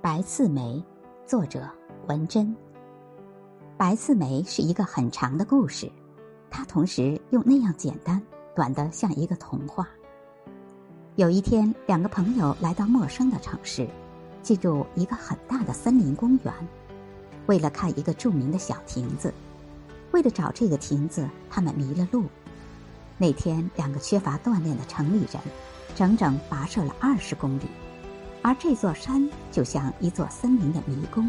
白刺梅，作者文珍。白刺梅是一个很长的故事，它同时又那样简单，短得像一个童话。有一天，两个朋友来到陌生的城市，进入一个很大的森林公园，为了看一个著名的小亭子。为了找这个亭子，他们迷了路。那天，两个缺乏锻炼的城里人，整整跋涉了二十公里。而这座山就像一座森林的迷宫，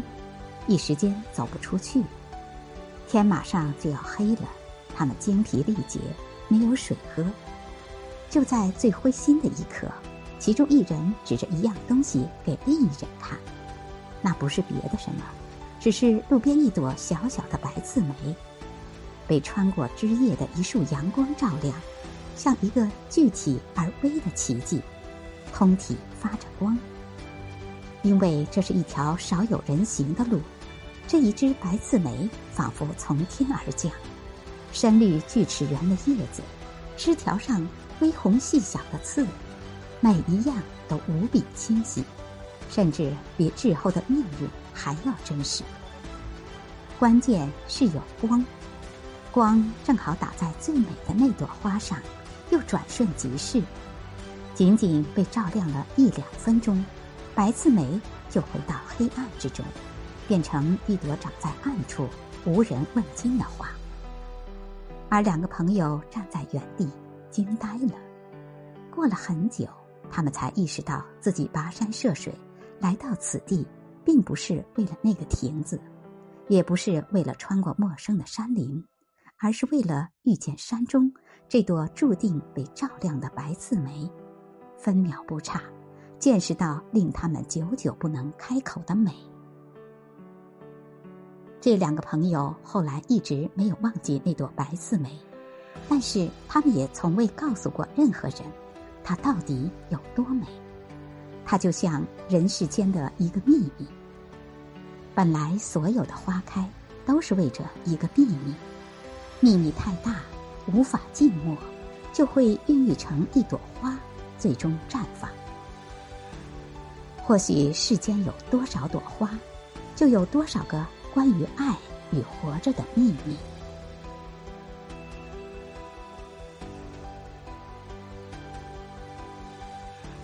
一时间走不出去。天马上就要黑了，他们精疲力竭，没有水喝。就在最灰心的一刻，其中一人指着一样东西给另一人看，那不是别的什么，只是路边一朵小小的白刺梅，被穿过枝叶的一束阳光照亮，像一个具体而微的奇迹，通体发着光。因为这是一条少有人行的路，这一枝白刺梅仿佛从天而降，深绿锯齿圆的叶子，枝条上微红细小的刺，每一样都无比清晰，甚至比滞后的命运还要真实。关键是有光，光正好打在最美的那朵花上，又转瞬即逝，仅仅被照亮了一两分钟。白刺梅就回到黑暗之中，变成一朵长在暗处、无人问津的花。而两个朋友站在原地，惊呆了。过了很久，他们才意识到自己跋山涉水来到此地，并不是为了那个亭子，也不是为了穿过陌生的山林，而是为了遇见山中这朵注定被照亮的白刺梅，分秒不差。见识到令他们久久不能开口的美。这两个朋友后来一直没有忘记那朵白刺梅，但是他们也从未告诉过任何人，它到底有多美。它就像人世间的一个秘密。本来所有的花开都是为着一个秘密，秘密太大无法静默，就会孕育成一朵花，最终绽放。或许世间有多少朵花，就有多少个关于爱与活着的秘密。